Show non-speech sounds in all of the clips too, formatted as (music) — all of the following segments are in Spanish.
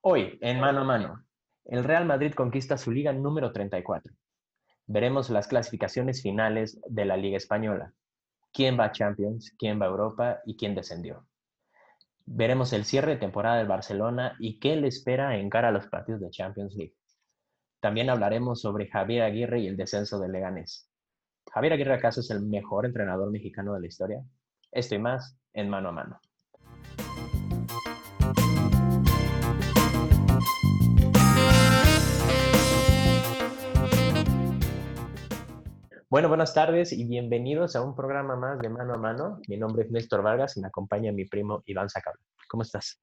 Hoy, en mano a mano, el Real Madrid conquista su liga número 34. Veremos las clasificaciones finales de la Liga Española. ¿Quién va a Champions? ¿Quién va a Europa? ¿Y quién descendió? Veremos el cierre de temporada del Barcelona y qué le espera en cara a los partidos de Champions League. También hablaremos sobre Javier Aguirre y el descenso de Leganés. ¿Javier Aguirre acaso es el mejor entrenador mexicano de la historia? Esto y más en mano a mano. Bueno, buenas tardes y bienvenidos a un programa más de Mano a Mano. Mi nombre es Néstor Vargas y me acompaña mi primo Iván Sacabra. ¿Cómo estás?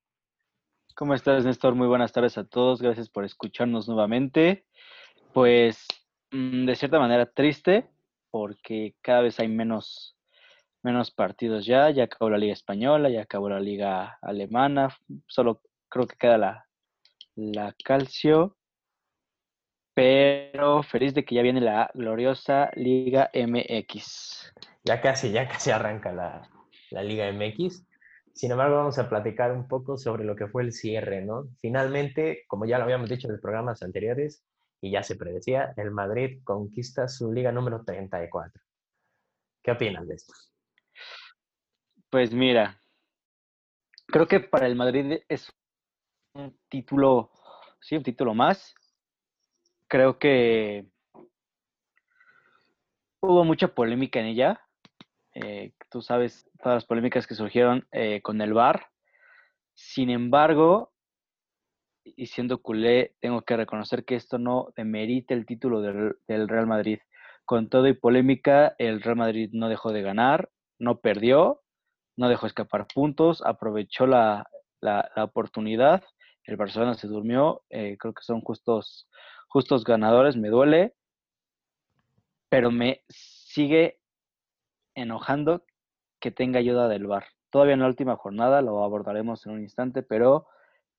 ¿Cómo estás, Néstor? Muy buenas tardes a todos. Gracias por escucharnos nuevamente. Pues, mm, de cierta manera, triste porque cada vez hay menos, menos partidos ya. Ya acabó la Liga Española, ya acabó la Liga Alemana. Solo creo que queda la, la Calcio pero feliz de que ya viene la gloriosa Liga MX. Ya casi, ya casi arranca la, Liga MX. Sin embargo, vamos a platicar un poco sobre lo que fue el cierre, ¿no? Finalmente, como ya lo habíamos dicho en los programas anteriores, y ya se predecía, el Madrid conquista su liga número 34. ¿Qué opinas de esto? Pues mira, creo que para el Madrid es un título, sí, un título más, creo que hubo mucha polémica en ella. Eh, tú sabes todas las polémicas que surgieron eh, con el VAR. Sin embargo, y siendo culé, tengo que reconocer que esto no demerita el título del, Real Madrid. Con todo y polémica, el Real Madrid no dejó de ganar, no perdió, no dejó escapar puntos, aprovechó la, oportunidad. El Barcelona se durmió, eh, creo que son justos justos ganadores, me duele, pero me sigue enojando que tenga ayuda del VAR. Todavía en la última jornada lo abordaremos en un instante, pero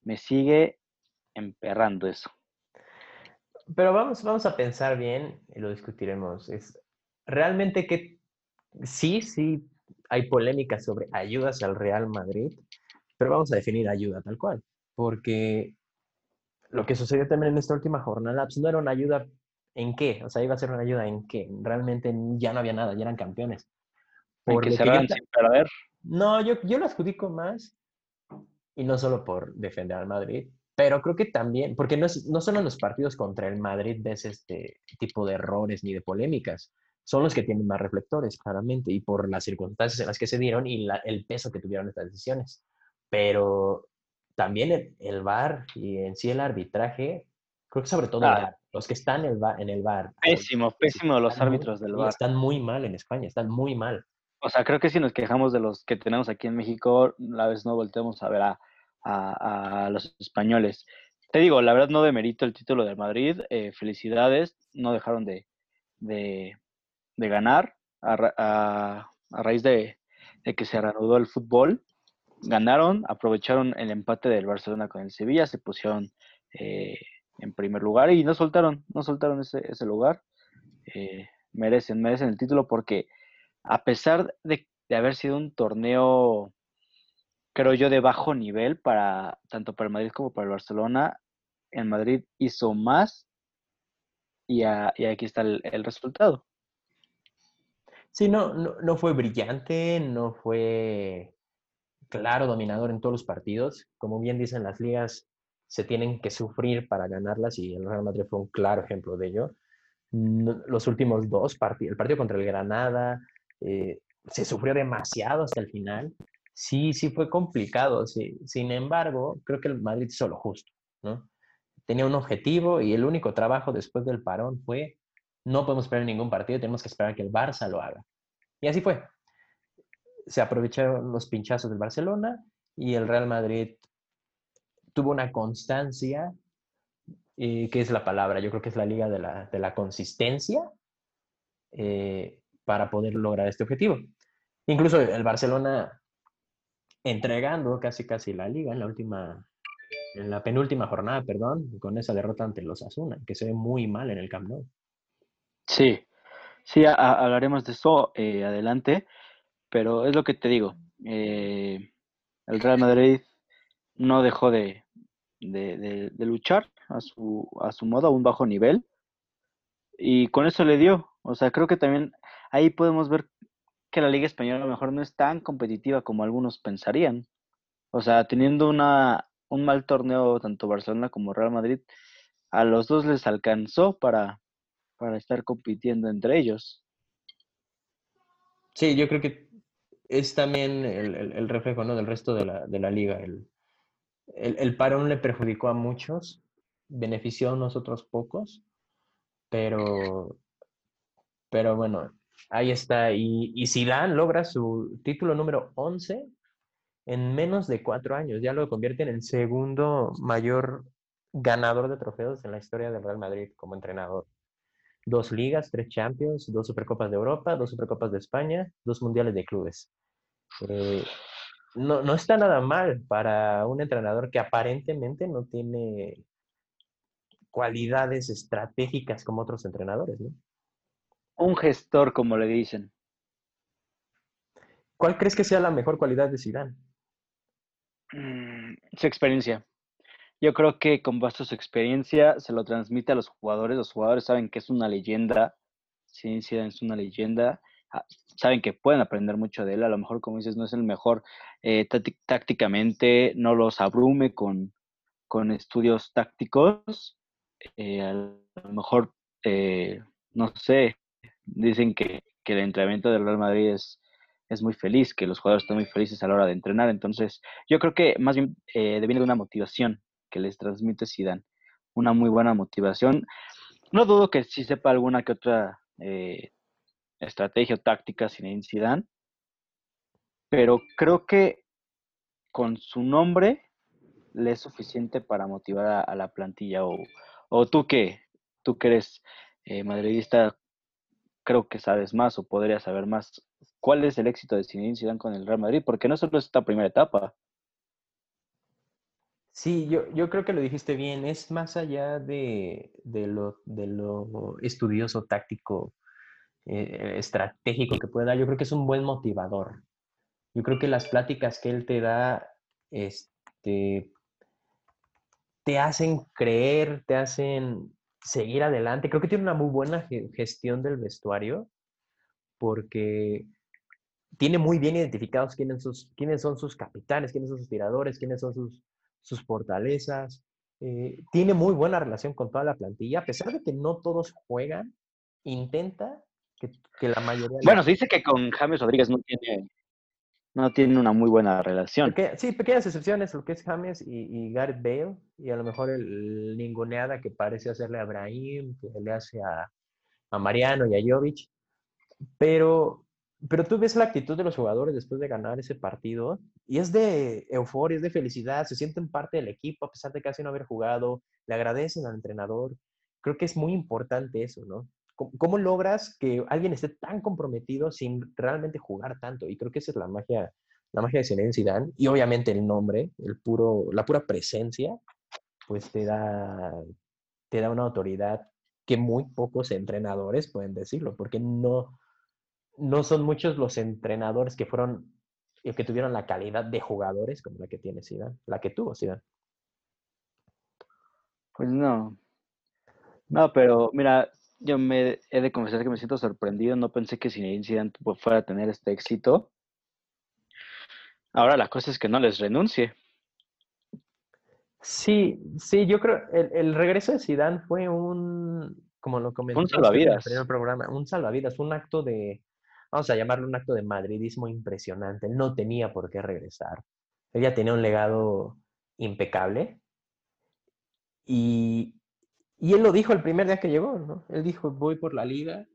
me sigue emperrando eso. Pero vamos, vamos a pensar bien y lo discutiremos. Es realmente que sí, sí hay polémica sobre ayudas al Real Madrid, pero vamos a definir ayuda tal cual, porque lo que sucedió también en esta última jornada, pues no era una ayuda en qué, o sea, iba a ser una ayuda en qué, realmente ya no había nada, ya eran campeones. Porque se sin perder. No, yo, yo lo adjudico más, y no solo por defender al Madrid, pero creo que también, porque no, es, no solo en los partidos contra el Madrid ves este tipo de errores ni de polémicas, son los que tienen más reflectores, claramente, y por las circunstancias en las que se dieron y el peso que tuvieron estas decisiones. Pero también el, VAR y en sí el arbitraje, creo que sobre todo ah. los que están en el, bar, en el VAR. Pésimo, pésimo los árbitros del VAR. Están muy mal en España, están muy mal. O sea, creo que si nos quejamos de los que tenemos aquí en México, la vez no volteamos a ver a, a, los españoles. Te digo, la verdad no demerito el título del Madrid. Eh, felicidades, no dejaron de, de, de ganar a, a raíz de, de, que se reanudó el fútbol ganaron, aprovecharon el empate del Barcelona con el Sevilla, se pusieron eh, en primer lugar y no soltaron, no soltaron ese, lugar. Eh, merecen, merecen el título porque a pesar de, haber sido un torneo, creo yo, de bajo nivel para tanto para el Madrid como para el Barcelona, el Madrid hizo más y, aquí está el, resultado. Sí, no, no fue brillante, no fue claro dominador en todos los partidos. Como bien dicen las ligas, se tienen que sufrir para ganarlas y el Real Madrid fue un claro ejemplo de ello. Los últimos dos partidos, el partido contra el Granada, eh, se sufrió demasiado hasta el final. Sí, sí fue complicado. Sin embargo, creo que el Madrid hizo lo justo. Tenía un objetivo y el único trabajo después del parón fue no podemos esperar ningún partido, tenemos que esperar que el Barça lo haga. Y así fue se aprovecharon los pinchazos del Barcelona y el Real Madrid tuvo una constancia, eh, que es la palabra, yo creo que es la liga de la, consistencia eh, para poder lograr este objetivo. Incluso el Barcelona entregando casi casi la liga en la última, en la penúltima jornada, perdón, con esa derrota ante los Asuna, que se ve muy mal en el Camp Nou. Sí, sí, hablaremos de eso eh, adelante. Pero es lo que te digo. Eh, el Real Madrid no dejó de, de, luchar a su, a su modo, a un bajo nivel. Y con eso le dio. O sea, creo que también ahí podemos ver que la Liga Española a lo mejor no es tan competitiva como algunos pensarían. O sea, teniendo una, un mal torneo tanto Barcelona como Real Madrid, a los dos les alcanzó para, para estar compitiendo entre ellos. Sí, yo creo que es también el, reflejo ¿no? del resto de la, de la liga. El, el, parón le perjudicó a muchos, benefició a unos otros pocos, pero, pero bueno, ahí está. Y, y Zidane logra su título número 11 en menos de cuatro años. Ya lo convierte en el segundo mayor ganador de trofeos en la historia del Real Madrid como entrenador. Dos ligas, tres Champions, dos Supercopas de Europa, dos Supercopas de España, dos Mundiales de Clubes. Eh, no, no está nada mal para un entrenador que aparentemente no tiene cualidades estratégicas como otros entrenadores, ¿no? Un gestor, como le dicen. ¿Cuál crees que sea la mejor cualidad de Zidane? Mm, su experiencia. Yo creo que con base su experiencia se lo transmite a los jugadores. Los jugadores saben que es una leyenda. Sí, Zidane es una leyenda. Ah, saben que pueden aprender mucho de él. A lo mejor, como dices, no es el mejor eh, tácticamente, no los abrume con, con estudios tácticos. Eh, a lo mejor, eh, no sé, dicen que, el entrenamiento del Real Madrid es, es muy feliz, que los jugadores están muy felices a la hora de entrenar. Entonces, yo creo que más bien eh, deviene de una motivación que les transmite Zidane. Una muy buena motivación. No dudo que sí sepa alguna que otra estrategia o táctica sin Zidane, pero creo que con su nombre le es suficiente para motivar a, la plantilla. O, o, tú que tú que eres eh, madridista, creo que sabes más o podrías saber más. ¿Cuál es el éxito de Zinedine Zidane con el Real Madrid? Porque no solo es esta primera etapa. Sí, yo, yo creo que lo dijiste bien. Es más allá de, de, lo, de lo estudioso, táctico eh, estratégico que puede dar, yo creo que es un buen motivador. Yo creo que las pláticas que él te da, este, te hacen creer, te hacen seguir adelante. Creo que tiene una muy buena gestión del vestuario porque tiene muy bien identificados quiénes, sus, quiénes son sus capitanes, quiénes son sus tiradores, quiénes son sus, sus fortalezas. Eh, tiene muy buena relación con toda la plantilla, a pesar de que no todos juegan, intenta que, la mayoría... Bueno, se dice que con James Rodríguez no tiene, no tiene una muy buena relación. sí, pequeñas excepciones, lo que es James y, Gareth Bale, y a lo mejor el, ninguneada que parece hacerle a Brahim, que le hace a, a Mariano y a Jovic, pero, pero tú ves la actitud de los jugadores después de ganar ese partido, y es de euforia, es de felicidad, se sienten parte del equipo a pesar de casi no haber jugado, le agradecen al entrenador. Creo que es muy importante eso, ¿no? ¿Cómo, logras que alguien esté tan comprometido sin realmente jugar tanto? Y creo que esa es la magia, la magia de Zinedine Zidane. Y obviamente el nombre, el puro, la pura presencia, pues te da, te da una autoridad que muy pocos entrenadores pueden decirlo, porque no, no son muchos los entrenadores que fueron, que tuvieron la calidad de jugadores como la que tiene Zidane, la que tuvo Zidane. Pues no. No, pero mira, yo me he de confesar que me siento sorprendido. No pensé que sin Zidane fuera a tener este éxito. Ahora la cosa es que no les renuncie. Sí, sí, yo creo el, el regreso de Zidane fue un, como lo comenté un salvavidas. en el programa, un salvavidas, un acto de, vamos a llamarlo un acto de madridismo impresionante. Él no tenía por qué regresar. Él ya tenía un legado impecable y, y él lo dijo el primer día que llegó, ¿no? Él dijo, voy por la liga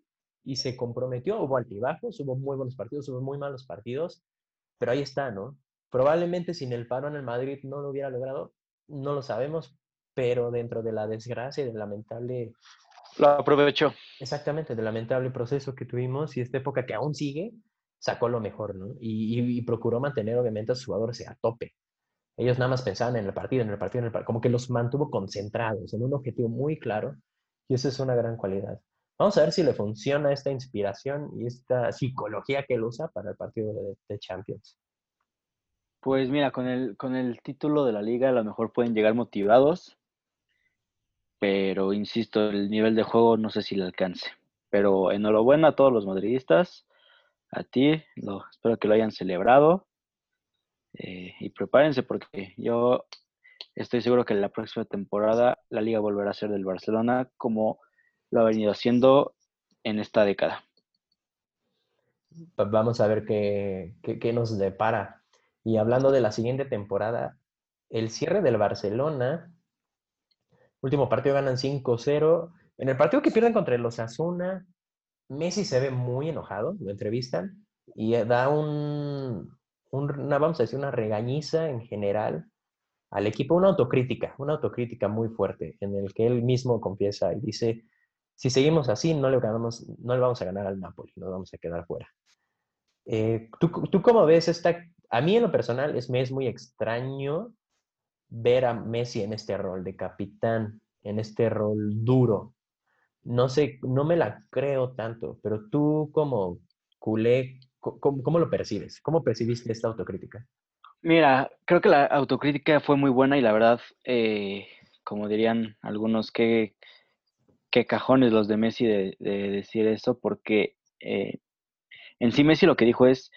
y se comprometió. Hubo altibajos, hubo muy buenos partidos, hubo muy malos partidos, pero ahí está, ¿no? Probablemente sin el paro en el Madrid no lo hubiera logrado, no lo sabemos, pero dentro de la desgracia y del lamentable... Lo aprovechó. Exactamente, del lamentable proceso que tuvimos y esta época que aún sigue, sacó lo mejor, ¿no? Y, y procuró mantener obviamente a sus jugadores a tope. Ellos nada más pensaban en el partido, en el partido, en el partido, como que los mantuvo concentrados en un objetivo muy claro y eso es una gran cualidad. Vamos a ver si le funciona esta inspiración y esta psicología que él usa para el partido de, Champions. Pues mira, con el, con el título de la liga a lo mejor pueden llegar motivados, pero insisto, el nivel de juego no sé si le alcance. Pero enhorabuena a todos los madridistas, a ti, espero que lo hayan celebrado eh, y prepárense porque yo estoy seguro que la próxima temporada la liga volverá a ser del Barcelona como lo ha venido haciendo en esta década. Vamos a ver qué, qué, nos depara. Y hablando de la siguiente temporada, el cierre del Barcelona, último partido ganan 5-0. En el partido que pierden contra los Asuna, Messi se ve muy enojado, lo entrevistan, y da un, una, vamos a decir, una regañiza en general al equipo, una autocrítica, una autocrítica muy fuerte, en el que él mismo confiesa y dice, si seguimos así, no le, ganamos, no le vamos a ganar al Napoli, nos vamos a quedar fuera. Eh, ¿tú, ¿tú, cómo ves esta? A mí en lo personal es, me es muy extraño ver a Messi en este rol de capitán, en este rol duro. No sé, no me la creo tanto, pero tú como culé, ¿Cómo, lo percibes? ¿Cómo percibiste esta autocrítica? Mira, creo que la autocrítica fue muy buena y la verdad, eh, como dirían algunos, qué, qué cajones los de Messi de, decir eso, porque eh, en sí Messi lo que dijo es,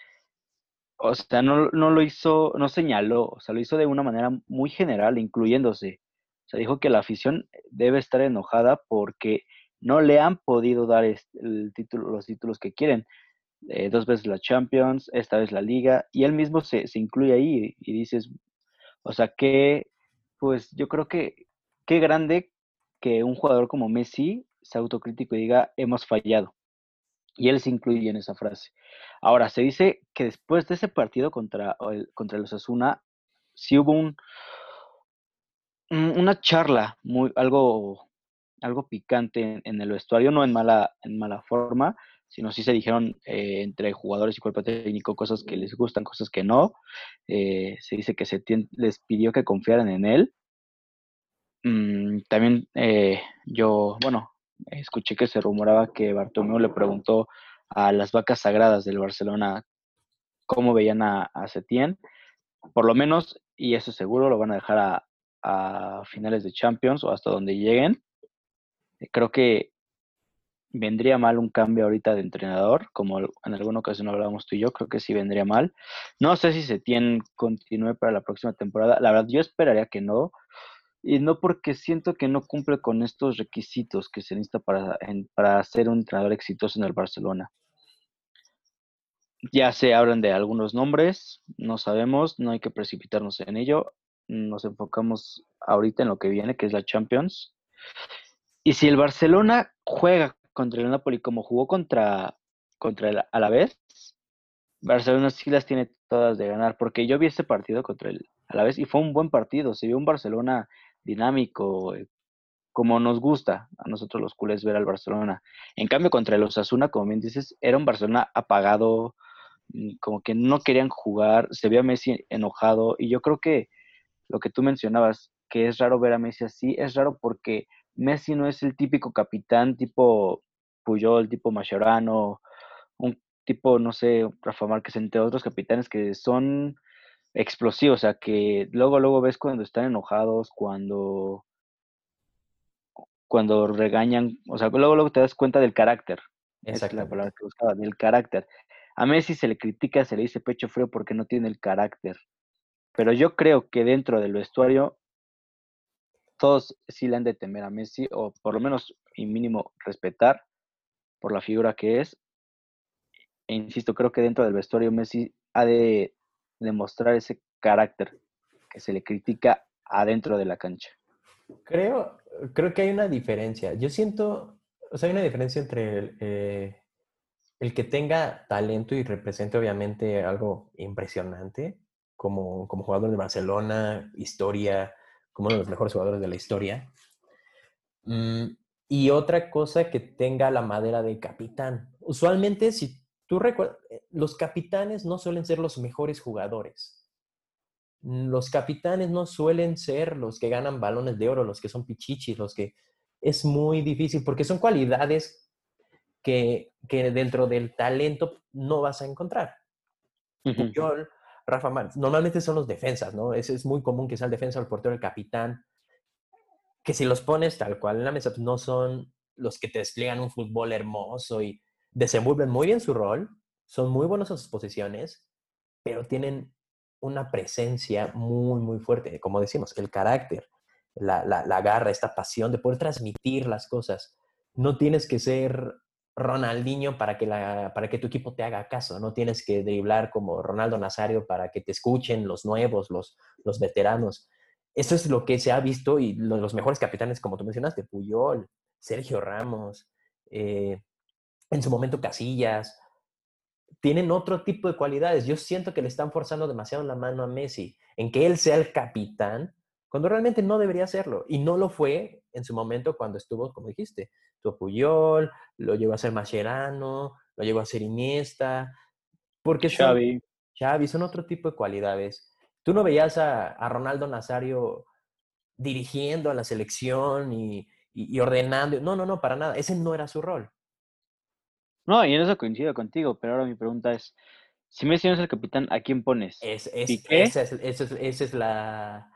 o sea, no, no, lo hizo, no señaló, o sea, lo hizo de una manera muy general, incluyéndose. O sea, dijo que la afición debe estar enojada porque no le han podido dar el título, los títulos que quieren. Eh, dos veces la Champions, esta vez la Liga, y él mismo se, incluye ahí y, dices, o sea, que, pues yo creo que qué grande que un jugador como Messi sea autocrítico y diga, hemos fallado. Y él se incluye en esa frase. Ahora, se dice que después de ese partido contra, contra los Asuna, sí hubo un, una charla, muy, algo, algo picante en, el vestuario, no en mala, en mala forma, sino sí se dijeron eh, entre jugadores y cuerpo técnico cosas que les gustan, cosas que no. Eh, se dice que se les pidió que confiaran en él. Mm, también eh, yo, bueno, escuché que se rumoraba que Bartomeu le preguntó a las vacas sagradas del Barcelona cómo veían a, a Setién. Por lo menos, y eso seguro, lo van a dejar a, finales de Champions o hasta donde lleguen. Creo que vendría mal un cambio ahorita de entrenador, como en alguna ocasión hablábamos tú y yo, creo que sí vendría mal. No sé si se tiene continúe para la próxima temporada. La verdad, yo esperaría que no. Y no porque siento que no cumple con estos requisitos que se necesita para, para ser un entrenador exitoso en el Barcelona. Ya se hablan de algunos nombres, no sabemos, no hay que precipitarnos en ello. Nos enfocamos ahorita en lo que viene, que es la Champions. Y si el Barcelona juega contra el Napoli como jugó contra, contra el Alavés, Barcelona sí las tiene todas de ganar, porque yo vi ese partido contra el Alavés y fue un buen partido, se vio un Barcelona dinámico, eh, como nos gusta a nosotros los culés ver al Barcelona. En cambio, contra el Osasuna, como bien dices, era un Barcelona apagado, mm, como que no querían jugar, se veía a Messi enojado, y yo creo que lo que tú mencionabas, que es raro ver a Messi así, es raro porque Messi no es el típico capitán tipo Puyol, tipo Mascherano, un tipo, no sé, Rafa Márquez, entre otros capitanes que son explosivos, o sea, que luego, luego ves cuando están enojados, cuando, cuando regañan, o sea, luego, luego te das cuenta del carácter. Esa es la palabra que buscaba, del carácter. A Messi se le critica, se le dice pecho frío porque no tiene el carácter. Pero yo creo que dentro del vestuario todos sí le han de temer a Messi, o por lo menos, y mínimo, respetar por la figura que es. E insisto, creo que dentro del vestuario Messi ha de demostrar ese carácter que se le critica adentro de la cancha. Creo, creo que hay una diferencia. Yo siento, o sea, hay una diferencia entre el, eh, el que tenga talento y represente obviamente algo impresionante, como, como jugador de Barcelona, historia, como uno de los mejores jugadores de la historia. Mm, y otra cosa que tenga la madera de capitán. Usualmente, si tú recuerdas, eh, los capitanes no suelen ser los mejores jugadores. Mm, los capitanes no suelen ser los que ganan balones de oro, los que son pichichis, los que es muy difícil, porque son cualidades que, que dentro del talento no vas a encontrar. Rafa Márquez. Normalmente son los defensas, ¿no? Es, es muy común que sea el defensa, el portero, el capitán, que si los pones tal cual en la mesa, pues no son los que te despliegan un fútbol hermoso y desenvuelven muy bien su rol, son muy buenos en sus posiciones, pero tienen una presencia muy, muy fuerte, como decimos, el carácter, la, la, garra, esta pasión de poder transmitir las cosas. No tienes que ser Ronaldinho para que, la, para que tu equipo te haga caso, no tienes que driblar como Ronaldo Nazario para que te escuchen los nuevos, los, los veteranos. Eso es lo que se ha visto y los mejores capitanes, como tú mencionaste, Puyol, Sergio Ramos, eh, en su momento Casillas, tienen otro tipo de cualidades. Yo siento que le están forzando demasiado la mano a Messi en que él sea el capitán, cuando realmente no debería serlo. Y no lo fue en su momento cuando estuvo, como dijiste, tu Puyol, lo llegó a ser Mascherano, lo llegó a ser Iniesta, porque Xavi. Son, Xavi son otro tipo de cualidades. Tú no veías a, Ronaldo Nazario dirigiendo a la selección y, y ordenando. No, no, no, para nada. Ese no era su rol. No, y en eso coincido contigo, pero ahora mi pregunta es, si Messi no es el capitán, ¿a quién pones? Es, Esa, es, la...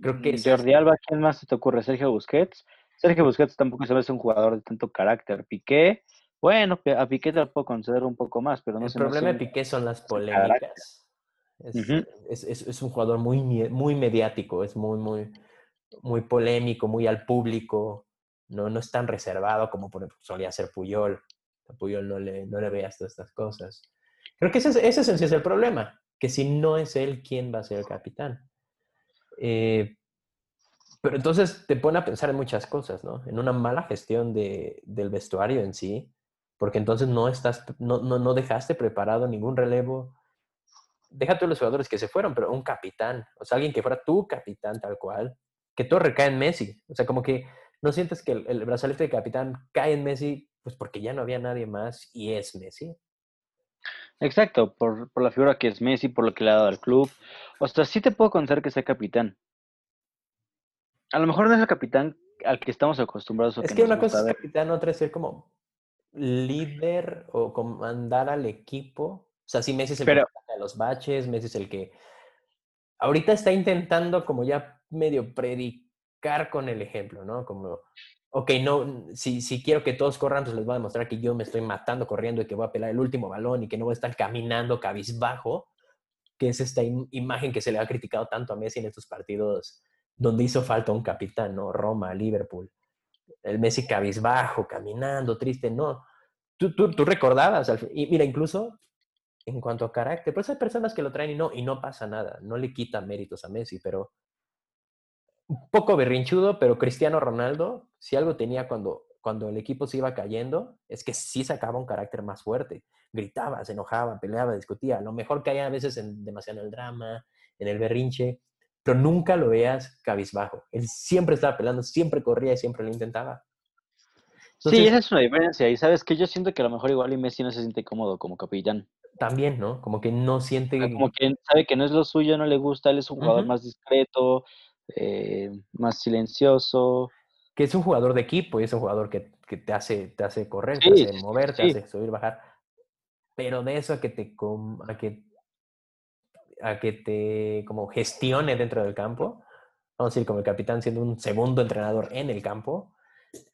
Creo que mm, Jordi Alba, ¿quién más te ocurre? Sergio Busquets. Sergio Busquets tampoco se ve un jugador de tanto carácter. Piqué, bueno, a Piqué te lo puedo conceder un poco más, pero no El problema de Piqué son las polémicas. Es, un jugador muy, muy mediático, es muy, muy, muy polémico, muy al público. No, no es tan reservado como por solía ser Puyol. Puyol no le, no le veas todas estas cosas. Creo que ese, ese, ese es el problema, que si no es él, ¿quién va a ser el capitán? Eh, pero entonces te pone a pensar en muchas cosas, ¿no? En una mala gestión de, del vestuario en sí, porque entonces no, estás, no, no, no dejaste preparado ningún relevo. Deja todos los jugadores que se fueron, pero un capitán, o sea, alguien que fuera tu capitán tal cual, que todo recae en Messi. O sea, como que no sientes que el, el brazalete de capitán cae en Messi pues porque ya no había nadie más y es Messi. Exacto, por, la figura que es Messi, por lo que le ha dado al club. O sea, sí te puedo contar que sea capitán. A lo mejor no es el capitán al que estamos acostumbrados. es que, una cosa es capitán, otra es ser como líder o comandar al equipo. O sea, sí, Messi es el que de los baches, Messi es el que ahorita está intentando como ya medio predicar con el ejemplo, ¿no? Como ok, no, si, si quiero que todos corran, pues les voy a demostrar que yo me estoy matando corriendo y que voy a pelar el último balón y que no voy a estar caminando cabizbajo, que es esta imagen que se le ha criticado tanto a Messi en estos partidos donde hizo falta un capitán, ¿no? Roma, Liverpool. El Messi cabizbajo, caminando, triste, no. Tú, tú, tú recordabas, y mira, incluso en cuanto a carácter, pues hay personas que lo traen y no, y no pasa nada, no le quita méritos a Messi, pero un poco berrinchudo, pero Cristiano Ronaldo, si algo tenía cuando, cuando el equipo se iba cayendo, es que sí sacaba un carácter más fuerte. Gritaba, se enojaba, peleaba, discutía. Lo mejor hay a veces en demasiado el drama, en el berrinche, pero nunca lo veas cabizbajo. Él siempre estaba peleando, siempre corría y siempre lo intentaba. sí, esa es una diferencia. Y sabes que yo siento que a lo mejor igual y Messi no se siente cómodo como capitán. También, ¿no? Como que no siente. Como que sabe que no es lo suyo, no le gusta, él es un jugador más discreto, eh, más silencioso. Que es un jugador de equipo y es un jugador que, te, hace, te hace correr, te hace mover, te hace subir, bajar. Pero de eso a que te, a que, a que te como gestione dentro del campo, vamos a decir, como el capitán siendo un segundo entrenador en el campo,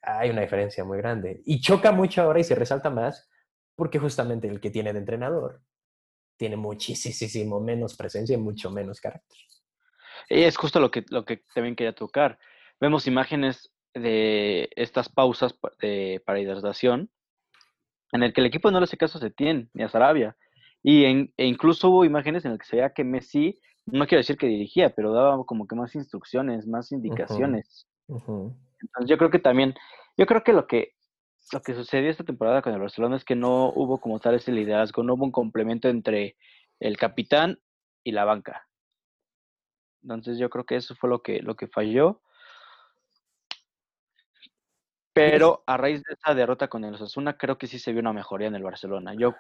hay una diferencia muy grande. Y choca mucho ahora y se resalta más porque justamente el que tiene de entrenador tiene muchísimo menos presencia y mucho menos carácter. Es justo lo que, lo que también quería tocar. Vemos imágenes de estas pausas para hidratación en el que el equipo no le hace caso a Setién ni a Sarabia. Y e incluso hubo imágenes en las que se veía que Messi, no quiero decir que dirigía, pero daba como que más instrucciones, más indicaciones. Entonces yo creo que también, yo creo que lo que lo que sucedió esta temporada con el Barcelona es que no hubo como tal ese liderazgo, no hubo un complemento entre el capitán y la banca. Entonces yo creo que eso fue lo que, lo que falló. Pero a raíz de esa derrota con el Osasuna, creo que sí se vio una mejoría en el Barcelona. Yo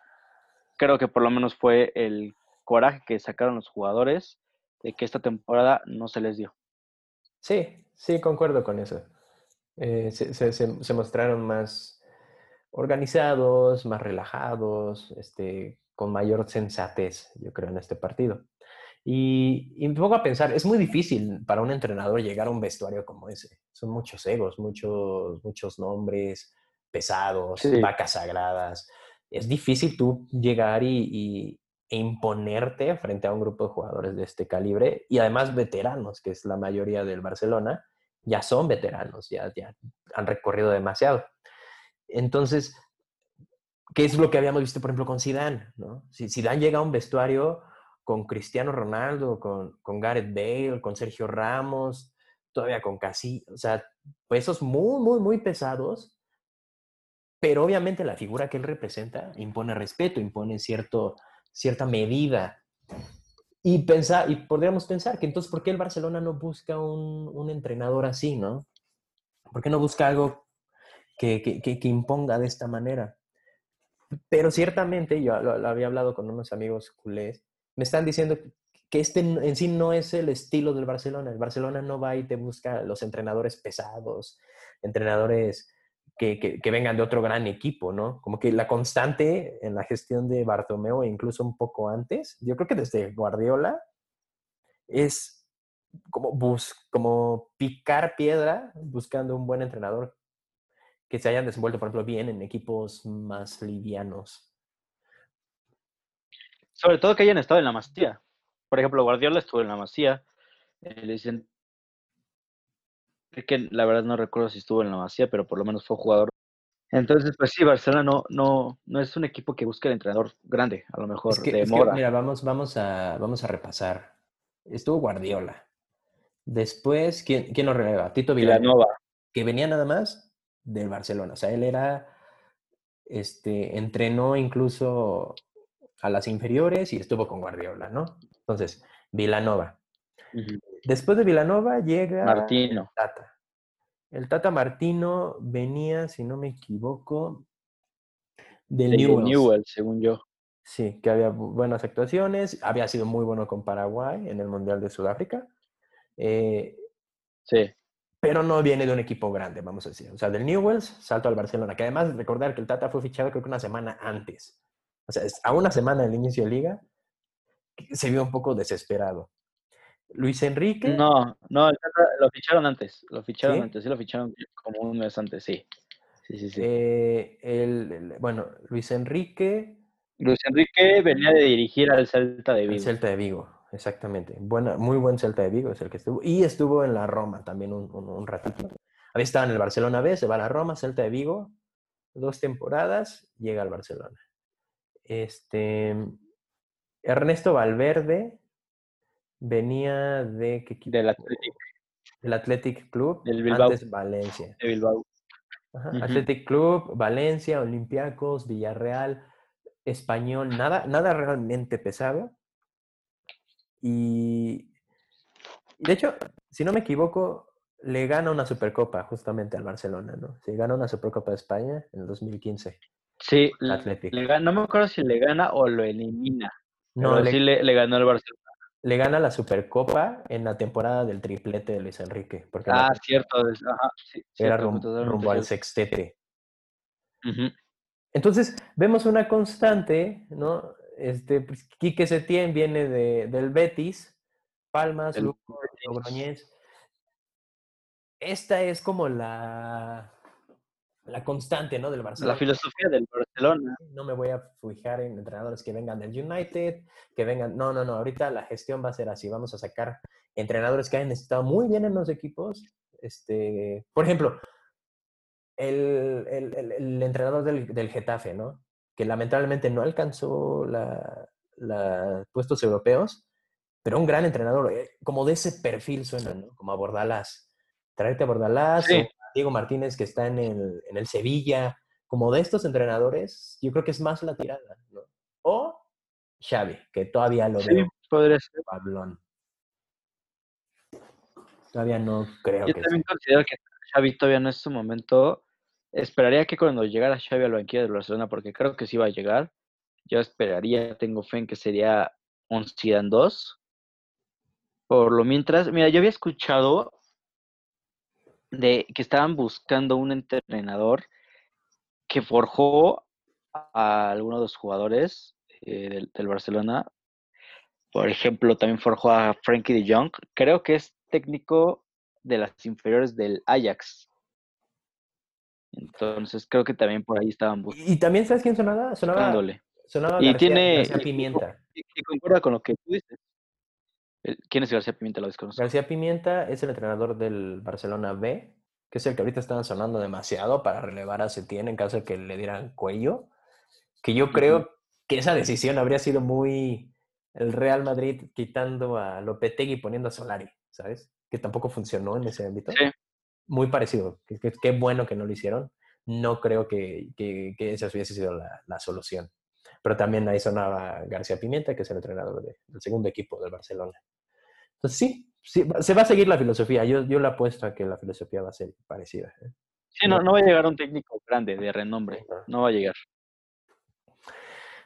creo que por lo menos fue el coraje que sacaron los jugadores de que esta temporada no se les dio. Sí, sí, concuerdo con eso. Eh, se, mostraron más organizados, más relajados, este, con mayor sensatez, yo creo, en este partido. Y, y, me pongo a pensar, es muy difícil para un entrenador llegar a un vestuario como ese. Son muchos egos, muchos, muchos nombres pesados, vacas sagradas. Es difícil tú llegar y, e imponerte frente a un grupo de jugadores de este calibre y además veteranos, que es la mayoría del Barcelona, ya son veteranos, ya, ya han recorrido demasiado. Entonces, ¿qué es lo que habíamos visto, por ejemplo, con Zidane? ¿no? Si Zidane llega a un vestuario con Cristiano Ronaldo, con, con Gareth Bale, con Sergio Ramos, todavía con Casi, o sea, pesos muy, muy, muy pesados, pero obviamente la figura que él representa impone respeto, impone cierto, cierta medida. Y, pensar, y podríamos pensar que entonces, ¿por qué el Barcelona no busca un, un entrenador así, no? ¿Por qué no busca algo que, que, que, imponga de esta manera? Pero ciertamente, yo lo, lo, había hablado con unos amigos culés, me están diciendo que este en sí no es el estilo del Barcelona. El Barcelona no va y te busca los entrenadores pesados, entrenadores que, que, vengan de otro gran equipo, ¿no? Como que la constante en la gestión de Bartomeu, e incluso un poco antes, yo creo que desde Guardiola, es como, bus, como picar piedra buscando un buen entrenador que se hayan desenvuelto, por ejemplo, bien en equipos más livianos. Sobre todo que hayan estado en la Masía. Por ejemplo, Guardiola estuvo en la Masía. Eh, le dicen que la verdad no recuerdo si estuvo en la Masía, pero por lo menos fue jugador. Entonces, pues sí, Barcelona no, no, no es un equipo que busque el entrenador grande, a lo mejor de Mora. mira, vamos, vamos, a, vamos a repasar. Estuvo Guardiola. Después, ¿quién, quién lo releva? Tito Villanova, que venía nada más del Barcelona. O sea, él era, este, entrenó incluso a las inferiores y estuvo con Guardiola, ¿no? Entonces, Vilanova. Después de Vilanova llega Martino. El Tata. El Tata Martino venía, si no me equivoco, del de Newell's. según yo. Sí, que había buenas actuaciones, había sido muy bueno con Paraguay en el Mundial de Sudáfrica. Eh, sí. Pero no viene de un equipo grande, vamos a decir. O sea, del Newells salto al Barcelona, que además recordar que el Tata fue fichado creo que una semana antes. O sea, a una semana del inicio de liga, se vio un poco desesperado. Luis Enrique. No, no, lo ficharon antes. Lo ficharon antes, sí, lo ficharon como un mes antes, sí. Sí, sí, sí. Eh, el, bueno, Luis Enrique. Luis Enrique venía de dirigir al Celta de Vigo. El Celta de Vigo, exactamente. Buena, muy buen Celta de Vigo es el que estuvo. Y estuvo en la Roma también un, un, un ratito. Había estado en el Barcelona B, se va a la Roma, Celta de Vigo, dos temporadas, llega al Barcelona. Este, Ernesto Valverde venía de ¿qué? Del Athletic. Del Athletic Club. Del Bilbao. Antes Valencia. De Bilbao. Athletic Club, Valencia, Olympiacos, Villarreal, Español, nada, nada realmente pesado. Y, de hecho, si no me equivoco, le gana una Supercopa justamente al Barcelona, ¿no? Se gana una Supercopa de España en el 2015. Sí, Le, no me acuerdo si le gana o lo elimina. No, le, sí le, ganó al Barcelona. Le gana la Supercopa en la temporada del triplete de Luis Enrique. Porque ah, cierto. era rumbo, al sextete. Entonces, vemos una constante, ¿no? Este, pues, Quique Setién viene de, del Betis, Palmas, Logroñez. Esta es como la, la constante, ¿no? Del Barcelona. La filosofía del Barcelona. No me voy a fijar en entrenadores que vengan del United, que vengan. No, no, no. Ahorita la gestión va a ser así. Vamos a sacar entrenadores que hayan estado muy bien en los equipos. Este, por ejemplo, el, el, el, entrenador del, del, Getafe, ¿no? Que lamentablemente no alcanzó la, la, puestos europeos, pero un gran entrenador, eh, como de ese perfil suena, ¿no? Como a Bordalás. Traerte a Bordalás, sí. Diego Martínez que está en el, en el Sevilla, como de estos entrenadores, yo creo que es más la tirada, ¿no? O Xavi, que todavía lo sí, veo. podría ser. Pablón. Todavía no creo yo que también considero que Xavi todavía no es su momento. Esperaría que cuando llegara Xavi al banquillo de Barcelona, porque creo que sí va a llegar, yo esperaría, tengo fe en que sería un Zidane 2. Por lo mientras, mira, yo había escuchado de que estaban buscando un entrenador que forjó a algunos de los jugadores eh, del, Barcelona por ejemplo, también forjó a Frankie de Jong. Creo que es técnico de las inferiores del Ajax. Entonces creo que también por ahí estaban buscando. Y también, ¿sabes quién sonaba? Sonaba, sonaba y tiene García Pimienta. Y, y concuerda con lo que tú dices. El- ¿Quién es García Pimienta? Lo desconozco. García Pimienta es el entrenador del Barcelona B, que es el que ahorita están sonando demasiado para relevar a Setién en caso de que le dieran cuello. Que yo creo Ujú. que esa decisión habría sido muy el Real Madrid quitando a Lopetegui y poniendo a Solari, ¿sabes? Que tampoco funcionó en ese ámbito. Sí. Muy parecido. Qué bueno que no lo hicieron. No creo que, que, que esa hubiese sido la, la solución. Pero también ahí sonaba García Pimienta, que es el entrenador de- del segundo equipo del Barcelona. Entonces sí, sí, se va a seguir la filosofía. Yo, yo le apuesto a que la filosofía va a ser parecida. ¿eh? Sí, no, no va a llegar un técnico grande, de renombre. No va a llegar.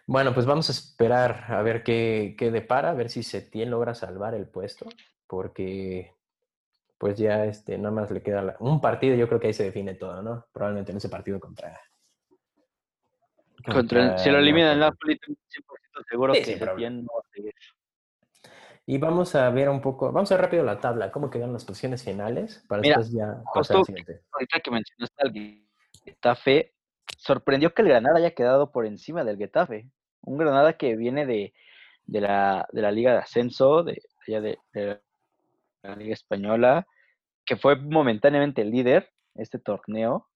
Bueno, pues vamos a esperar a ver qué, qué depara, a ver si Setién logra salvar el puesto, porque pues ya este, nada más le queda la- un partido, yo creo que ahí se define todo, ¿no? Probablemente en ese partido contra... Contra el- si lo el elimina el Napoli. Napoli, tengo 100% seguro Sí, que Setién no va a seguir. Y vamos a ver un poco, vamos a ver rápido la tabla, cómo quedan las posiciones finales, para Mira, después ya pasar al siguiente. Ahorita que mencionaste al Getafe, sorprendió que el Granada haya quedado por encima del Getafe. Un Granada que viene de, de, la, de la Liga de Ascenso, de, allá de, de la Liga Española, que fue momentáneamente el líder este torneo,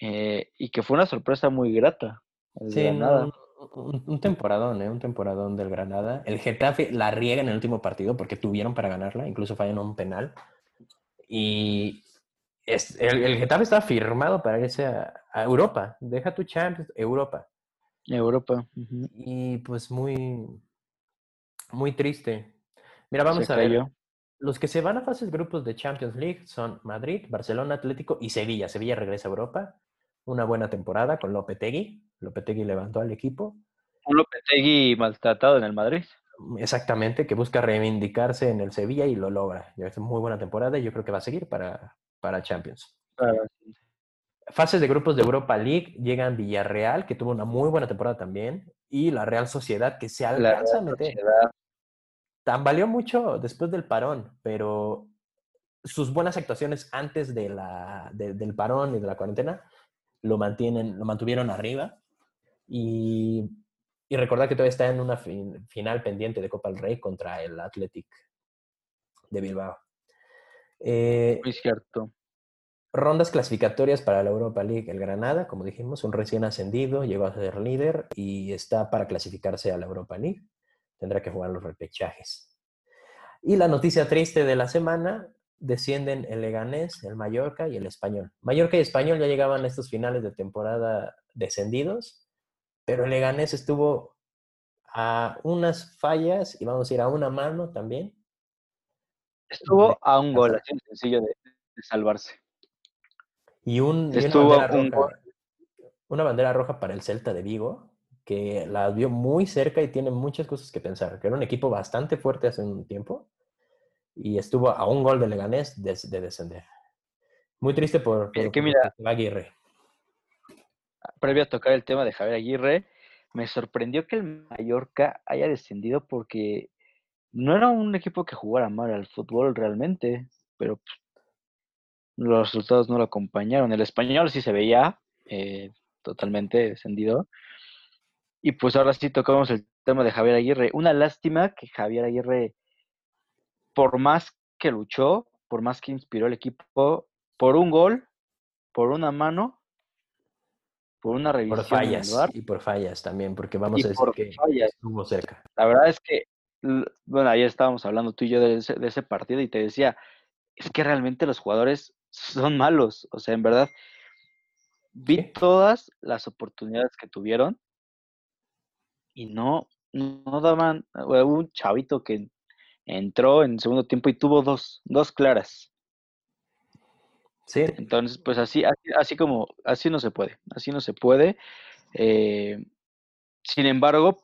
eh, y que fue una sorpresa muy grata. El Sí, Granada. no, un, un temporadón, ¿eh? Un temporadón del Granada. El Getafe la riega en el último partido porque tuvieron para ganarla, incluso fallan un penal. Y es- el, el Getafe está firmado para irse a, a Europa. Deja tu Champions, Europa. Europa. Y pues muy, muy triste. Mira, vamos se a ver. cayó. Los que se van a fases grupos de Champions League son Madrid, Barcelona, Atlético y Sevilla. Sevilla regresa a Europa. Una buena temporada con Lopetegui. Lopetegui levantó al equipo. Un Lopetegui maltratado en el Madrid. Exactamente, que busca reivindicarse en el Sevilla y lo logra. Es muy buena temporada y yo creo que va a seguir para, para Champions. Fases de grupos de Europa League llegan Villarreal, que tuvo una muy buena temporada también, y la Real Sociedad, que se alcanza a meter. Sociedad. Tambaleó mucho después del parón, pero sus buenas actuaciones antes de la, de- del parón y de la cuarentena lo, mantienen, lo mantuvieron arriba. Y, y recordar que todavía está en una fin- final pendiente de Copa del Rey contra el Athletic de Bilbao. Eh, Muy cierto. rondas clasificatorias para la Europa League. El Granada, como dijimos, un recién ascendido, llegó a ser líder y está para clasificarse a la Europa League. Tendrá que jugar los repechajes. Y la noticia triste de la semana, descienden el Leganés, el Mallorca y el Español. Mallorca y Español ya llegaban a estos finales de temporada descendidos, pero Leganés estuvo a unas fallas y vamos a ir a una mano también. Estuvo a un gol, así sencillo de, de salvarse. Y, un, y una, bandera un roja, una bandera roja para el Celta de Vigo, que la vio muy cerca y tiene muchas cosas que pensar, que era un equipo bastante fuerte hace un tiempo y estuvo a un gol de Leganés de, de descender. Muy triste por, por, que por mira- va Aguirre. Previo a tocar el tema de Javier Aguirre, me sorprendió que el Mallorca haya descendido porque no era un equipo que jugara mal al fútbol realmente, pero pues, los resultados no lo acompañaron. El español sí se veía eh, totalmente descendido. Y pues ahora sí tocamos el tema de Javier Aguirre. Una lástima que Javier Aguirre, por más que luchó, por más que inspiró al equipo, por un gol, por una mano, por una revisión Por fallas y por fallas también, porque vamos Y a decir que fallas. estuvo cerca. La verdad es que, bueno, ayer estábamos hablando tú y yo de ese, de ese partido y te decía, es que realmente los jugadores son malos. O sea, en verdad, vi todas las oportunidades que tuvieron y no, no daban. Hubo un chavito que entró en el segundo tiempo y tuvo dos, dos claras. Entonces, pues así, así, así como, así no se puede, así no se puede. Eh, sin embargo,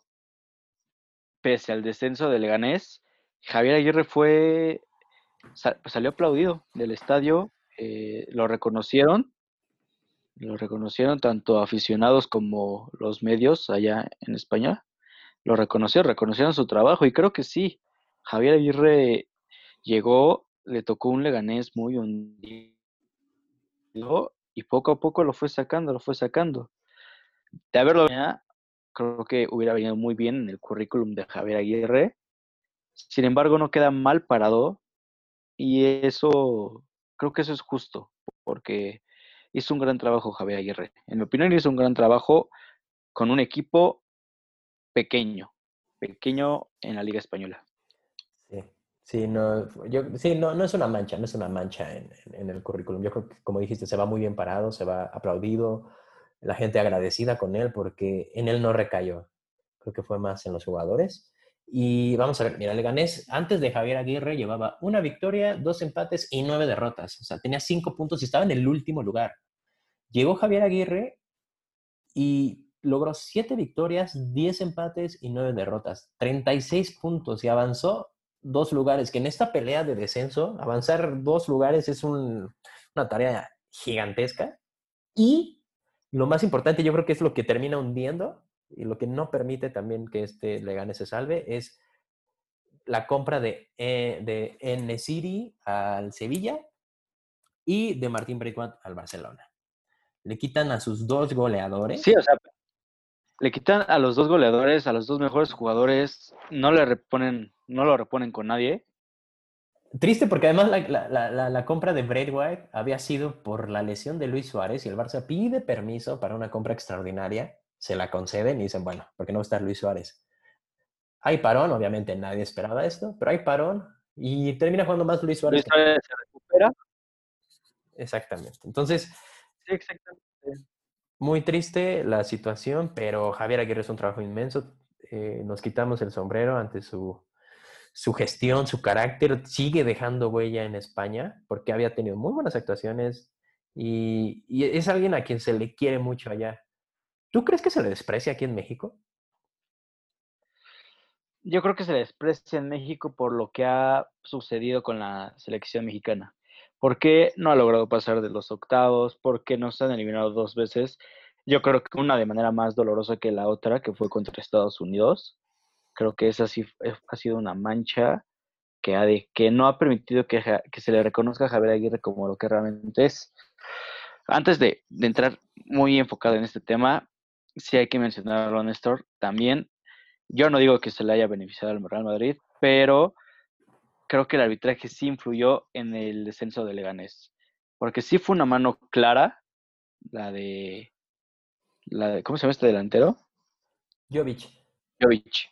pese al descenso de Leganés, Javier Aguirre fue, sa- salió aplaudido del estadio, eh, lo reconocieron, lo reconocieron tanto aficionados como los medios allá en España, lo reconoció, reconocieron su trabajo y creo que sí. Javier Aguirre llegó, le tocó un Leganés muy hundido y poco a poco lo fue sacando, lo fue sacando. De haberlo creo que hubiera venido muy bien en el currículum de Javier Aguirre. Sin embargo, no queda mal parado y eso, creo que eso es justo, porque hizo un gran trabajo Javier Aguirre. En mi opinión, hizo un gran trabajo con un equipo pequeño, pequeño en la Liga Española. Sí, no, yo, sí, no, no es una mancha, no es una mancha en, en, el currículum. Yo creo que, como dijiste, se va muy bien parado, se va aplaudido, la gente agradecida con él porque en él no recayó. Creo que fue más en los jugadores. Y vamos a ver, mira, Leganés antes de Javier Aguirre llevaba una victoria, dos empates y nueve derrotas. O sea, tenía cinco puntos y estaba en el último lugar. Llegó Javier Aguirre y logró siete victorias, diez empates y nueve derrotas. 36 puntos y avanzó dos lugares, que en esta pelea de descenso, avanzar dos lugares es una tarea gigantesca. Y lo más importante, yo creo que es lo que termina hundiendo y lo que no permite también que este Leganés se salve es la compra de, eh, de N-City al Sevilla y de Martín Braithwaite al Barcelona. Le quitan a sus dos goleadores. Sí, o sea, le quitan a los dos goleadores, a los dos mejores jugadores, no le reponen, no lo reponen con nadie. Triste porque además la, la, la, compra de Braithwaite había sido por la lesión de Luis Suárez y el Barça pide permiso para una compra extraordinaria se la conceden y dicen, bueno, ¿por qué no va a estar Luis Suárez? Hay parón, obviamente nadie esperaba esto, pero hay parón y termina jugando más Luis Suárez. Luis Suárez se recupera. Exactamente. Entonces, sí, exactamente. Muy triste la situación, pero Javier Aguirre es un trabajo inmenso. Eh, nos quitamos el sombrero ante su, su gestión, su carácter. Sigue dejando huella en España porque había tenido muy buenas actuaciones y, y es alguien a quien se le quiere mucho allá. ¿Tú crees que se le desprecia aquí en México? Yo creo que se le desprecia en México por lo que ha sucedido con la selección mexicana. ¿Por qué no ha logrado pasar de los octavos? ¿Por qué no se han eliminado dos veces? Yo creo que una de manera más dolorosa que la otra, que fue contra Estados Unidos. Creo que esa sí ha sido una mancha que, ha que no ha permitido que, se le reconozca a Javier Aguirre como lo que realmente es. Antes de, de entrar muy enfocado en este tema, sí hay que mencionarlo, Néstor, también. Yo no digo que se le haya beneficiado al Real Madrid, pero creo que el arbitraje sí influyó en el descenso de Leganés. Porque sí fue una mano clara, la de. La de ¿Cómo se llama este delantero? Jovic. Jovic.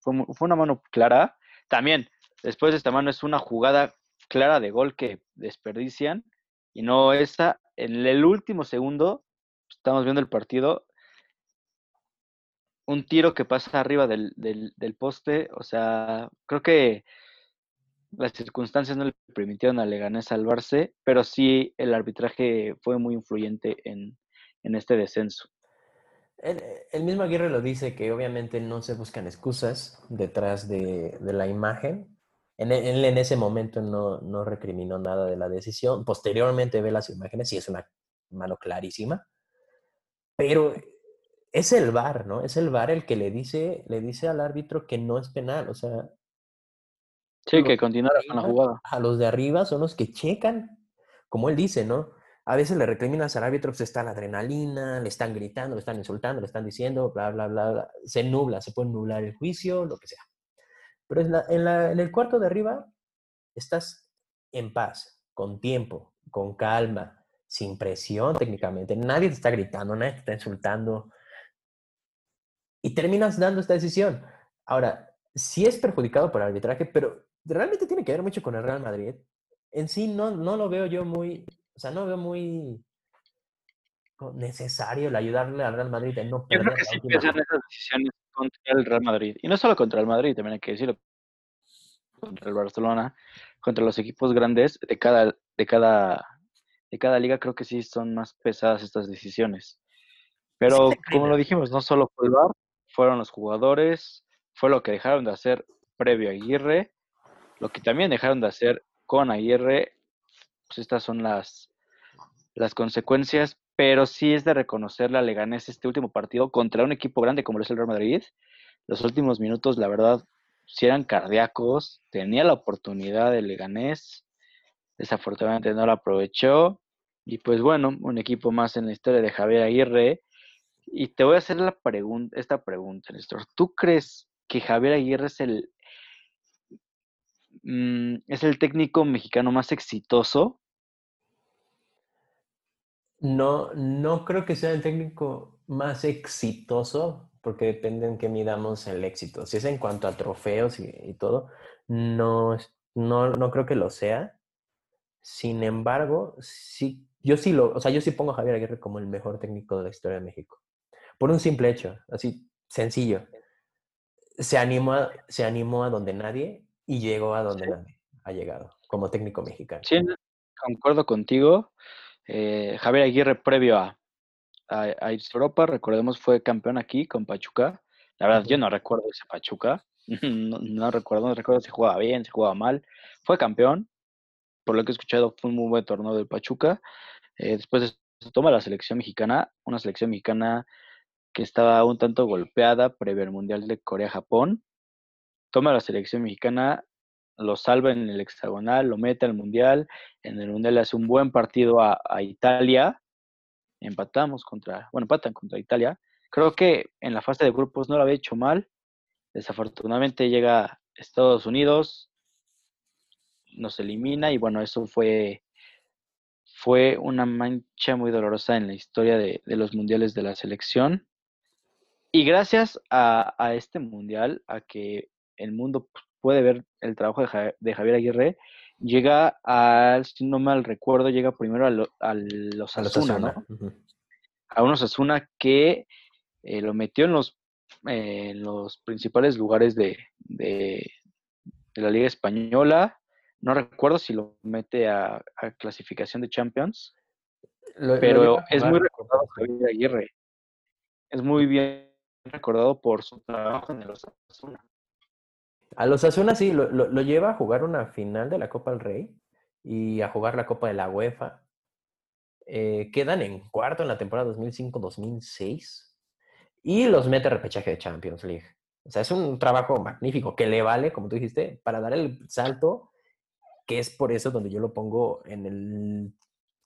Fue, fue una mano clara. También, después de esta mano, es una jugada clara de gol que desperdician. Y no esa. En el último segundo, estamos viendo el partido, un tiro que pasa arriba del, del, poste, o sea, creo que las circunstancias no le permitieron a Leganés salvarse, pero sí el arbitraje fue muy influyente en, este descenso. El, mismo Aguirre lo dice que obviamente no se buscan excusas detrás de, la imagen. En, él en ese momento no, no recriminó nada de la decisión. Posteriormente ve las imágenes y es una mano clarísima. Pero es el VAR, ¿no? Es el VAR el que le dice, le dice al árbitro que no es penal, o sea. Sí, que continuara con la jugada. A los de arriba son los que checan, como él dice, ¿no? A veces le recriminas al árbitro, pues está la adrenalina, le están gritando, le están insultando, le están diciendo, bla, bla, bla, bla. Se nubla, se puede nublar el juicio, lo que sea. Pero en, en, la, en el cuarto de arriba estás en paz, con tiempo, con calma, sin presión técnicamente. Nadie te está gritando, nadie te está insultando y terminas dando esta decisión. Ahora, sí es perjudicado por el arbitraje, pero realmente tiene que ver mucho con el Real Madrid. En sí no, no lo veo yo muy, o sea, no veo muy necesario el ayudarle al Real Madrid en no perder. Yo creo que sí piensan esas decisiones contra el Real Madrid. Y no solo contra el Madrid, también hay que decirlo. Contra el Barcelona, contra los equipos grandes de cada, de cada, de cada liga, creo que sí son más pesadas estas decisiones. Pero como lo dijimos, no solo fue el Bar, fueron los jugadores, fue lo que dejaron de hacer previo a Aguirre, lo que también dejaron de hacer con Aguirre, pues estas son las, las consecuencias, pero sí es de reconocerle a Leganés este último partido contra un equipo grande como es el Real Madrid, Los últimos minutos, la verdad, si eran cardíacos, tenía la oportunidad de Leganés, desafortunadamente no la aprovechó. Y pues bueno, un equipo más en la historia de Javier Aguirre. Y te voy a hacer la esta pregunta, Néstor. ¿Tú crees que Javier Aguirre es el, mm, es el técnico mexicano más exitoso? No, no creo que sea el técnico más exitoso, porque depende en qué midamos el éxito. Si es en cuanto a trofeos y, todo, no, no, no creo que lo sea. Sin embargo, sí, yo sí lo, o sea, yo sí pongo a Javier Aguirre como el mejor técnico de la historia de México. Por un simple hecho, así sencillo. Se animó, se animó a donde nadie y llegó a donde ha llegado como técnico mexicano. Sí, concuerdo contigo. Eh, Javier Aguirre, previo a, a, irse a Europa, recordemos, fue campeón aquí con Pachuca. La verdad, yo no recuerdo ese Pachuca. (laughs) No, no, recuerdo, no recuerdo si jugaba bien, si jugaba mal. Fue campeón. Por lo que he escuchado, fue un muy buen torneo del Pachuca. Eh, después se toma la selección mexicana, una selección mexicana que estaba un tanto golpeada previo al Mundial de Corea-Japón. Toma la selección mexicana, lo salva en el hexagonal, lo mete al Mundial. En el Mundial hace un buen partido a, Italia. Empatamos contra, bueno, empatan contra Italia. Creo que en la fase de grupos no lo había hecho mal. Desafortunadamente llega Estados Unidos, nos elimina y bueno, eso fue, fue una mancha muy dolorosa en la historia de, los mundiales de la selección. Y gracias a, este mundial, a que el mundo puede ver el trabajo de, Javier Aguirre, llega al, si no mal recuerdo, llega primero a, los Asuna, ¿no? A unos Asuna que eh, lo metió en los, en los principales lugares de, de, la Liga Española. No recuerdo si lo mete a, clasificación de Champions, pero es muy recordado Javier Aguirre. Es muy bien recordado por su trabajo en los Asuna. A los Asuna sí, lo, lo, lleva a jugar una final de la Copa del Rey y a jugar la Copa de la UEFA. Eh, quedan en cuarto en la temporada 2005-2006 y los mete a repechaje de Champions League. O sea, es un trabajo magnífico que le vale, como tú dijiste, para dar el salto, que es por eso donde yo lo pongo en el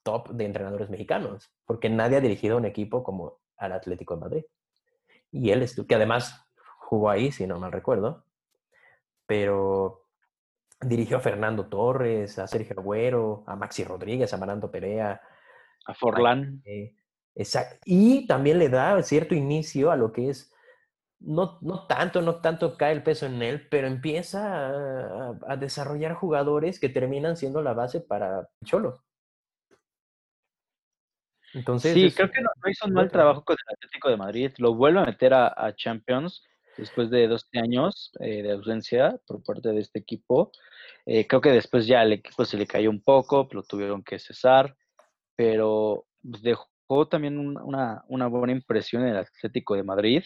top de entrenadores mexicanos, porque nadie ha dirigido un equipo como al Atlético de Madrid. Y él, que además jugó ahí, si no mal recuerdo, pero dirigió a Fernando Torres, a Sergio Agüero, a Maxi Rodríguez, a Marando Perea. A Forlán. exacto. Y también le da cierto inicio a lo que es, no, no tanto, no tanto cae el peso en él, pero empieza a, a desarrollar jugadores que terminan siendo la base para Cholo. Entonces, sí, creo que no, hizo un mal trabajo con el Atlético de Madrid. Lo vuelve a meter a, Champions después de 12 años eh, de ausencia por parte de este equipo. Eh, creo que después ya el equipo se le cayó un poco, lo tuvieron que cesar, pero dejó también una, buena impresión en el Atlético de Madrid.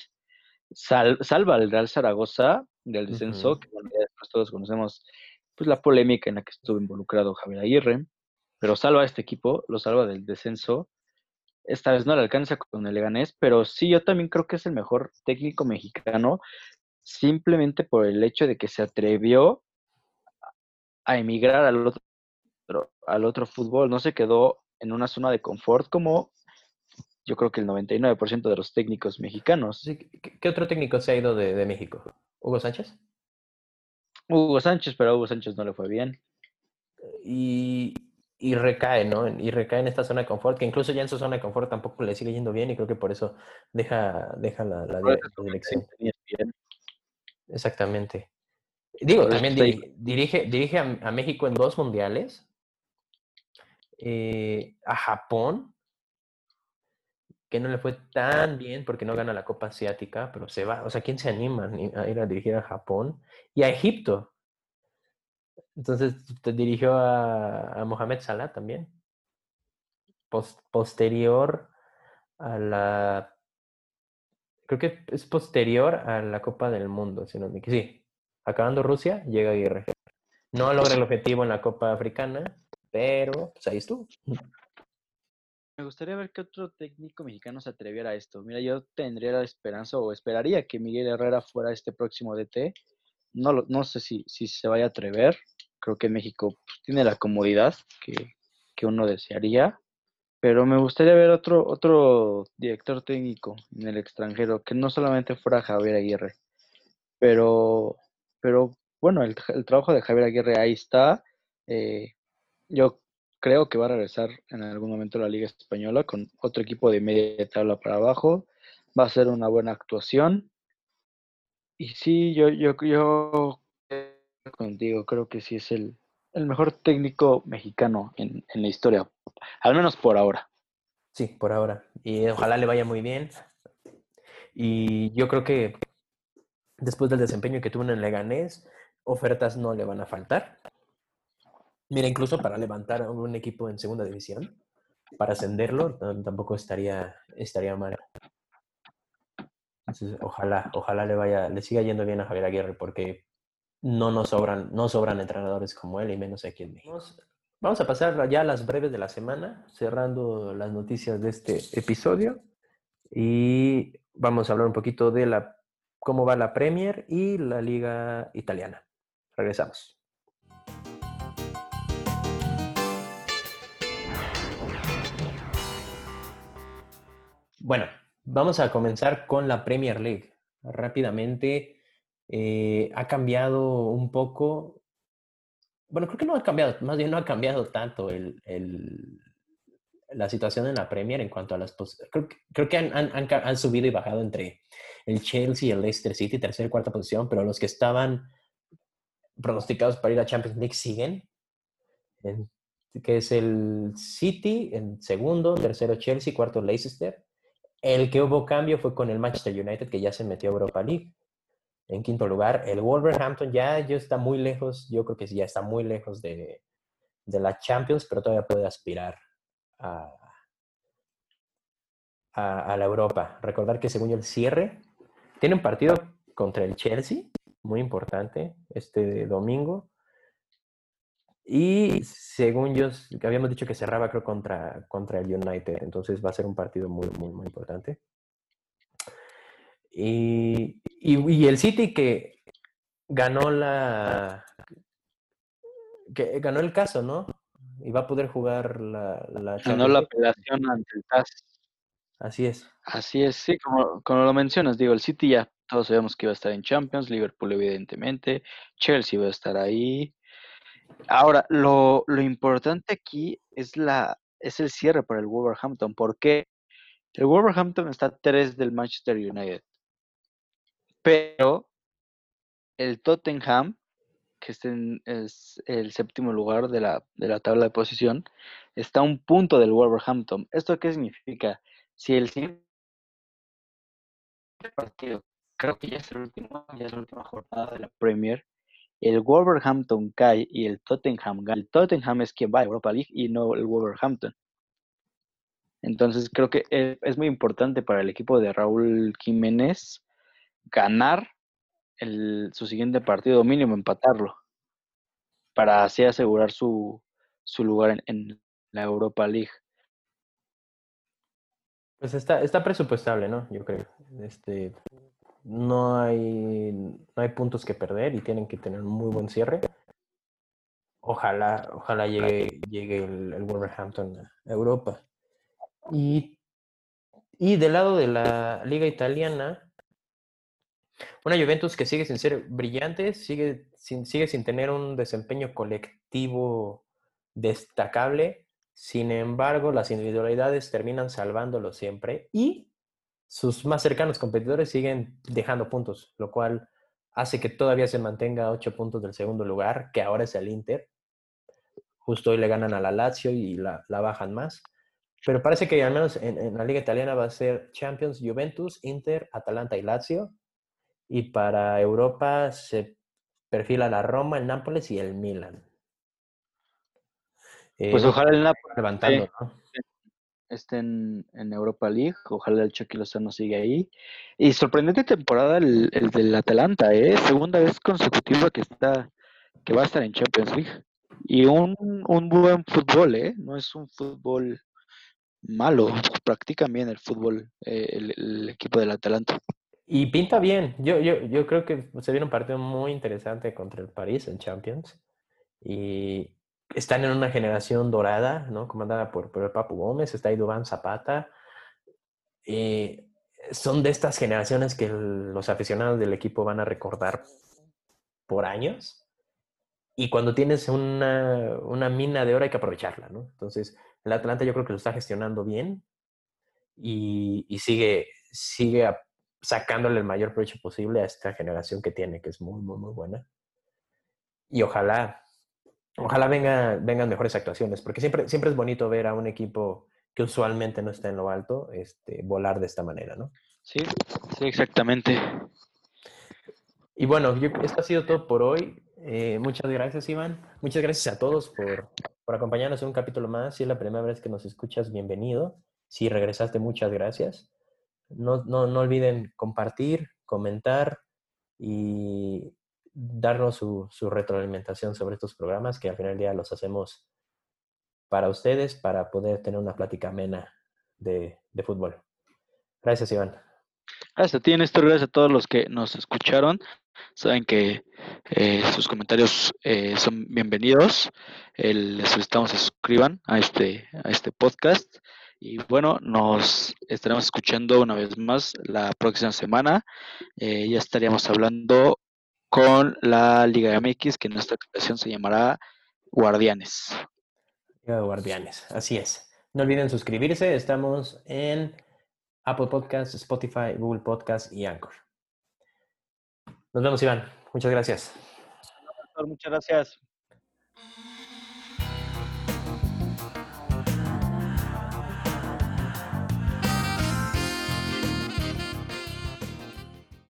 salva al Real Zaragoza del descenso, que después todos conocemos pues, la polémica en la que estuvo involucrado Javier Aguirre, pero salva a este equipo, lo salva del descenso esta vez no le alcanza con el Leganés, pero sí, yo también creo que es el mejor técnico mexicano, simplemente por el hecho de que se atrevió a emigrar al otro, al otro fútbol, no se quedó en una zona de confort como yo creo que el 99% de los técnicos mexicanos. ¿Qué otro técnico se ha ido de, de México? ¿Hugo Sánchez? Hugo Sánchez, pero a Hugo Sánchez no le fue bien. Y, y recae, ¿no? Y recae en esta zona de confort, que incluso ya en su zona de confort tampoco le sigue yendo bien y creo que por eso deja, deja la, la, dirección. Exactamente. Digo, también dirige, dirige a, México en dos mundiales, eh, a Japón, que no le fue tan bien porque no gana la Copa Asiática, pero se va, o sea, ¿quién se anima a ir a dirigir a Japón? Y a Egipto, entonces te dirigió a, Mohamed Salah también. posterior a la. Creo que es posterior a la Copa del Mundo, si no me Sí, acabando Rusia, llega Aguirre. No logra el objetivo en la Copa Africana, pero pues ahí estuvo. me gustaría ver qué otro técnico mexicano se atreviera a esto. Mira, yo tendría la esperanza o esperaría que Miguel Herrera fuera este próximo DT. No, no sé si, si se vaya a atrever. Creo que México pues, tiene la comodidad que, que uno desearía. Pero me gustaría ver otro, otro director técnico en el extranjero, que no solamente fuera Javier Aguirre. Pero, pero bueno, el, trabajo de Javier Aguirre ahí está. Eh, yo creo que va a regresar en algún momento a la Liga Española con otro equipo de media tabla para abajo. Va a ser una buena actuación. Y sí, yo, yo, yo (laughs) contigo, creo que sí es el, mejor técnico mexicano en, en, la historia, al menos por ahora. Sí, por ahora. Y ojalá le vaya muy bien. Y yo creo que después del desempeño que tuvo en el Leganés, ofertas no le van a faltar. Mira, incluso para levantar un equipo en segunda división, para ascenderlo, tampoco estaría, estaría mal. Ojalá, ojalá le vaya, le siga yendo bien a Javier Aguirre, porque no nos sobran, no sobran entrenadores como él, y menos aquí en México. Vamos a pasar ya a las breves de la semana, cerrando las noticias de este episodio. Y vamos a hablar un poquito de la cómo va la Premier y la Liga Italiana. Regresamos. Bueno, vamos a comenzar con la Premier League. Rápidamente, eh, ha cambiado un poco. Bueno, creo que no ha cambiado, más bien no ha cambiado tanto la situación en la Premier en cuanto a las... Creo, creo que han, subido y bajado entre el Chelsea y el Leicester City, tercera y cuarta posición, pero los que estaban pronosticados para ir a Champions League siguen, que es el City en segundo, tercero Chelsea, cuarto Leicester, el que hubo cambio fue con el Manchester United, que ya se metió a Europa League. En quinto lugar, el Wolverhampton ya, está muy lejos, yo creo que ya está muy lejos de, de la Champions, pero todavía puede aspirar a, a, la Europa. Recordar que según el cierre, tiene un partido contra el Chelsea, muy importante, este domingo. Y según yo, habíamos dicho que cerraba creo contra, contra el United, entonces va a ser un partido muy, muy, muy importante. Y, y, el City que ganó la... que ganó el caso, ¿no? Y va a poder jugar la... la ganó la apelación ante el TAS. Así es. Así es, sí, como, como lo mencionas, digo, el City ya todos sabemos que iba a estar en Champions, Liverpool evidentemente, Chelsea va a estar ahí, Ahora, lo, lo importante aquí es, la, es el cierre para el Wolverhampton. porque El Wolverhampton está tres del Manchester United. Pero el Tottenham, que es el séptimo lugar de la, de la tabla de posición, está a un punto del Wolverhampton. ¿Esto qué significa? Si el siguiente partido, creo que ya es el último, ya es la última jornada de la Premier, el Wolverhampton cae y el Tottenham gana. El Tottenham es quien va a Europa League y no el Wolverhampton. Entonces creo que e, es muy importante para el equipo de Raúl Jiménez ganar su siguiente partido, mínimo empatarlo, para así asegurar su, lugar en, en, la Europa League. Pues está, está presupuestable, ¿no? Yo creo. Este, no hay, no hay puntos que perder y tienen que tener un muy buen cierre. Ojalá, ojalá llegue, llegue el, Wolverhampton a Europa. Y, y del lado de la liga italiana, una Juventus que sigue sin ser brillante, sigue sin, sigue sin tener un desempeño colectivo destacable. Sin embargo, las individualidades terminan salvándolo siempre. Y sus más cercanos competidores siguen dejando puntos, lo cual hace que todavía se mantenga a ocho puntos del segundo lugar, que ahora es el Inter. Justo hoy le ganan a la Lazio y la, bajan más. Pero parece que al menos en, la liga italiana va a ser Champions, Juventus, Inter, Atalanta y Lazio. Y para Europa se perfila la Roma, el Nápoles y el Milan. pues eh, ojalá el Nápoles levantando, ¿no? Estén en Europa League. Ojalá el Chucky Lozano siga ahí. Y sorprendente temporada el, el, del Atalanta, ¿eh? Segunda vez consecutiva que está, que va a estar en Champions League. Y un, un buen fútbol, ¿eh? No es un fútbol malo, (laughs) practican bien el fútbol eh, el, equipo del Atalanta. Y pinta bien. Yo, yo, yo creo que se viene un partido muy interesante contra el París en Champions. Y están en una generación dorada, ¿no? Comandada por, por Papu Gómez, está Dubán Zapata. Eh, son de estas generaciones que los aficionados del equipo van a recordar por años. Y cuando tienes una, una mina de oro hay que aprovecharla, ¿no? Entonces, el Atlanta yo creo que lo está gestionando bien y, y sigue, sigue sacándole el mayor provecho posible a esta generación que tiene, que es muy, muy, muy buena. Y ojalá, ojalá venga, vengan mejores actuaciones, porque siempre, siempre es bonito ver a un equipo que usualmente no está en lo alto, este, volar de esta manera, ¿no? Sí, sí, exactamente. Y bueno, esto ha sido todo por hoy. Eh, muchas gracias, Iván. Muchas gracias a todos por, por acompañarnos en un capítulo más. Si es la primera vez que nos escuchas, bienvenido. Si regresaste, muchas gracias. No, no, no olviden compartir, comentar y darnos su, su, retroalimentación sobre estos programas que al final del día los hacemos para ustedes, para poder tener una plática amena de, de fútbol. Gracias, Iván. Gracias a ti, Néstor. Gracias a todos los que nos escucharon. Saben que eh, sus comentarios eh, son bienvenidos. les solicitamos que se suscriban a este, a este podcast. Y bueno, nos estaremos escuchando una vez más la próxima semana. Eh, ya estaríamos hablando con la Liga MX, que en esta ocasión se llamará Guardianes. Liga Guardianes, así es. No olviden suscribirse. Estamos en Apple Podcasts, Spotify, Google Podcasts y Anchor. Nos vemos, Iván. Muchas gracias. Muchas gracias.